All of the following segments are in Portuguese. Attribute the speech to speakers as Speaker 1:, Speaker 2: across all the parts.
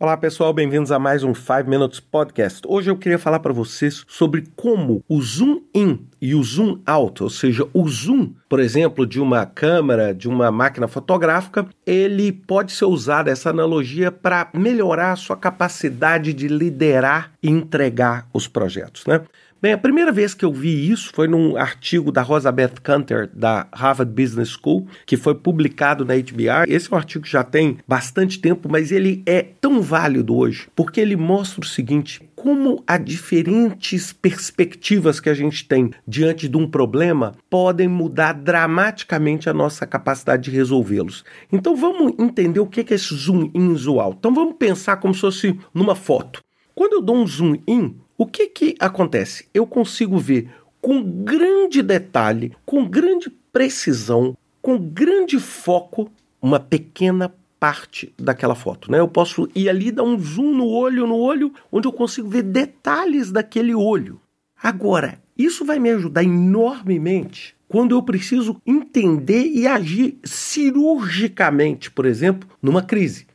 Speaker 1: Olá pessoal, bem-vindos a mais um 5 Minutes Podcast. Hoje eu queria falar para vocês sobre como o zoom in e o zoom out, ou seja, o zoom, por exemplo, de uma câmera, de uma máquina fotográfica, ele pode ser usado essa analogia para melhorar a sua capacidade de liderar e entregar os projetos, né? Bem, a primeira vez que eu vi isso foi num artigo da Rosabeth Canter, da Harvard Business School, que foi publicado na HBR. Esse é um artigo que já tem bastante tempo, mas ele é tão válido hoje, porque ele mostra o seguinte: como as diferentes perspectivas que a gente tem diante de um problema podem mudar dramaticamente a nossa capacidade de resolvê-los. Então vamos entender o que é esse zoom in, zoom out. Então vamos pensar como se fosse numa foto. Quando eu dou um zoom in, o que que acontece? Eu consigo ver com grande detalhe, com grande precisão, com grande foco, uma pequena parte daquela foto, né? Eu posso ir ali dar um zoom no olho, no olho, onde eu consigo ver detalhes daquele olho. Agora, isso vai me ajudar enormemente quando eu preciso entender e agir cirurgicamente, por exemplo, numa crise.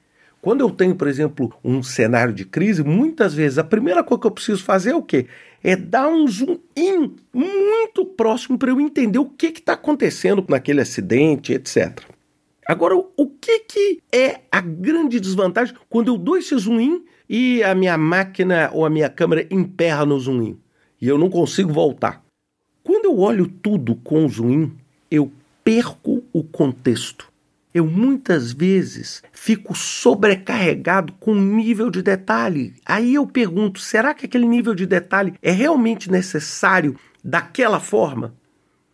Speaker 1: Quando eu tenho, por exemplo, um cenário de crise, muitas vezes a primeira coisa que eu preciso fazer é o quê? É dar um zoom in muito próximo para eu entender o que está acontecendo naquele acidente, etc. Agora, o que, que é a grande desvantagem quando eu dou esse zoom in e a minha máquina ou a minha câmera emperra no zoom in e eu não consigo voltar? Quando eu olho tudo com zoom in, eu perco o contexto eu muitas vezes fico sobrecarregado com nível de detalhe. Aí eu pergunto: será que aquele nível de detalhe é realmente necessário daquela forma?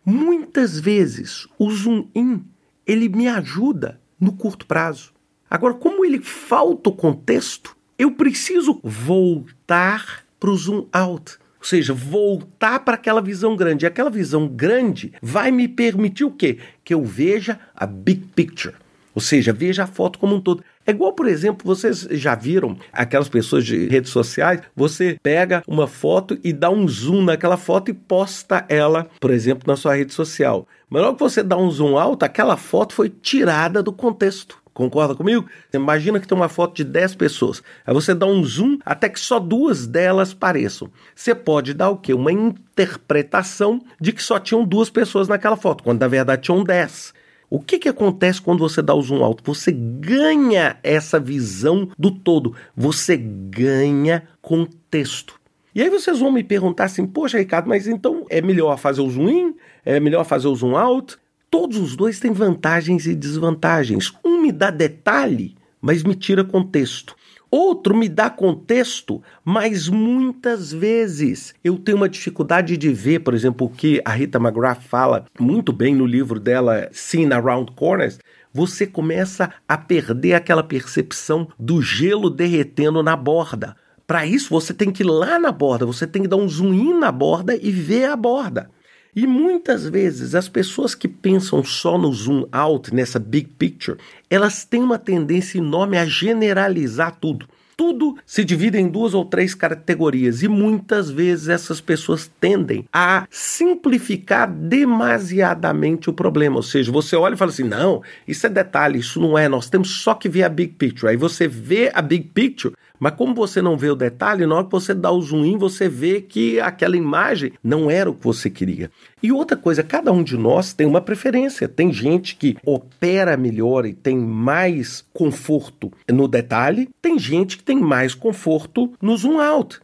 Speaker 1: Muitas vezes o zoom in ele me ajuda no curto prazo. Agora, como ele falta o contexto, eu preciso voltar para o zoom out. Ou seja, voltar para aquela visão grande. E aquela visão grande vai me permitir o quê? Que eu veja a big picture. Ou seja, veja a foto como um todo. É igual, por exemplo, vocês já viram aquelas pessoas de redes sociais? Você pega uma foto e dá um zoom naquela foto e posta ela, por exemplo, na sua rede social. Mas logo que você dá um zoom alto, aquela foto foi tirada do contexto. Concorda comigo? Imagina que tem uma foto de 10 pessoas. Aí você dá um zoom até que só duas delas pareçam. Você pode dar o quê? Uma interpretação de que só tinham duas pessoas naquela foto, quando na verdade tinham 10. O que, que acontece quando você dá o zoom alto? Você ganha essa visão do todo, você ganha contexto. E aí vocês vão me perguntar assim, poxa, Ricardo, mas então é melhor fazer o zoom in? É melhor fazer o zoom out? Todos os dois têm vantagens e desvantagens. Um me dá detalhe, mas me tira contexto. Outro me dá contexto, mas muitas vezes eu tenho uma dificuldade de ver, por exemplo, o que a Rita McGrath fala muito bem no livro dela, Seen Around Corners. Você começa a perder aquela percepção do gelo derretendo na borda. Para isso, você tem que ir lá na borda, você tem que dar um zoom in na borda e ver a borda. E muitas vezes as pessoas que pensam só no zoom out, nessa big picture, elas têm uma tendência enorme a generalizar tudo. Tudo se divide em duas ou três categorias e muitas vezes essas pessoas tendem a simplificar demasiadamente o problema. Ou seja, você olha e fala assim: não, isso é detalhe, isso não é, nós temos só que ver a big picture. Aí você vê a big picture, mas como você não vê o detalhe, na hora que você dá o zoom in, você vê que aquela imagem não era o que você queria. E outra coisa, cada um de nós tem uma preferência. Tem gente que opera melhor e tem mais conforto no detalhe, tem gente que tem mais conforto no zoom out.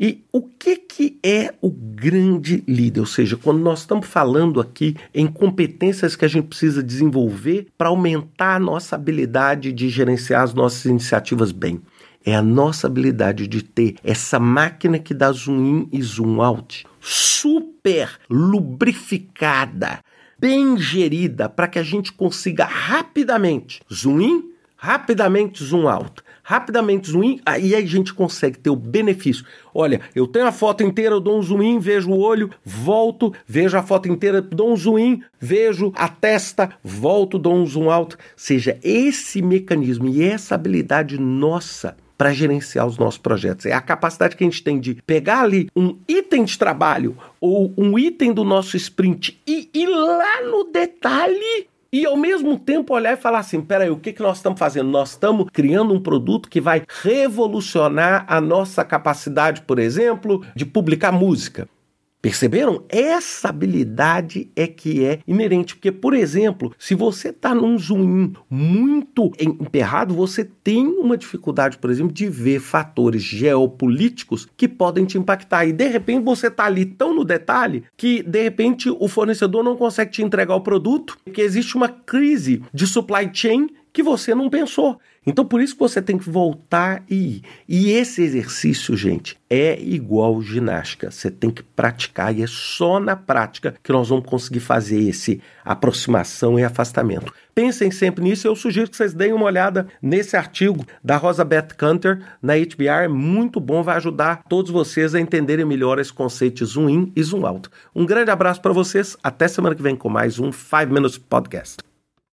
Speaker 1: E o que, que é o grande líder? Ou seja, quando nós estamos falando aqui em competências que a gente precisa desenvolver para aumentar a nossa habilidade de gerenciar as nossas iniciativas bem é a nossa habilidade de ter essa máquina que dá zoom in e zoom out super lubrificada, bem gerida, para que a gente consiga rapidamente zoom in, rapidamente zoom out, rapidamente zoom in, aí a gente consegue ter o benefício. Olha, eu tenho a foto inteira, eu dou um zoom in, vejo o olho, volto, vejo a foto inteira, dou um zoom in, vejo a testa, volto, dou um zoom out. Seja esse mecanismo e essa habilidade nossa para gerenciar os nossos projetos. É a capacidade que a gente tem de pegar ali um item de trabalho ou um item do nosso sprint e ir lá no detalhe e ao mesmo tempo olhar e falar assim: peraí, o que, que nós estamos fazendo? Nós estamos criando um produto que vai revolucionar a nossa capacidade, por exemplo, de publicar música. Perceberam? Essa habilidade é que é inerente. Porque, por exemplo, se você está num zoom muito emperrado, você tem uma dificuldade, por exemplo, de ver fatores geopolíticos que podem te impactar. E de repente você está ali tão no detalhe que de repente o fornecedor não consegue te entregar o produto, porque existe uma crise de supply chain que você não pensou. Então por isso que você tem que voltar e ir. E esse exercício, gente, é igual ginástica. Você tem que praticar e é só na prática que nós vamos conseguir fazer esse aproximação e afastamento. Pensem sempre nisso. Eu sugiro que vocês deem uma olhada nesse artigo da Rosa Beth Canter na HBR. É muito bom, vai ajudar todos vocês a entenderem melhor esse conceito de zoom in e zoom out. Um grande abraço para vocês. Até semana que vem com mais um 5 Minutes Podcast.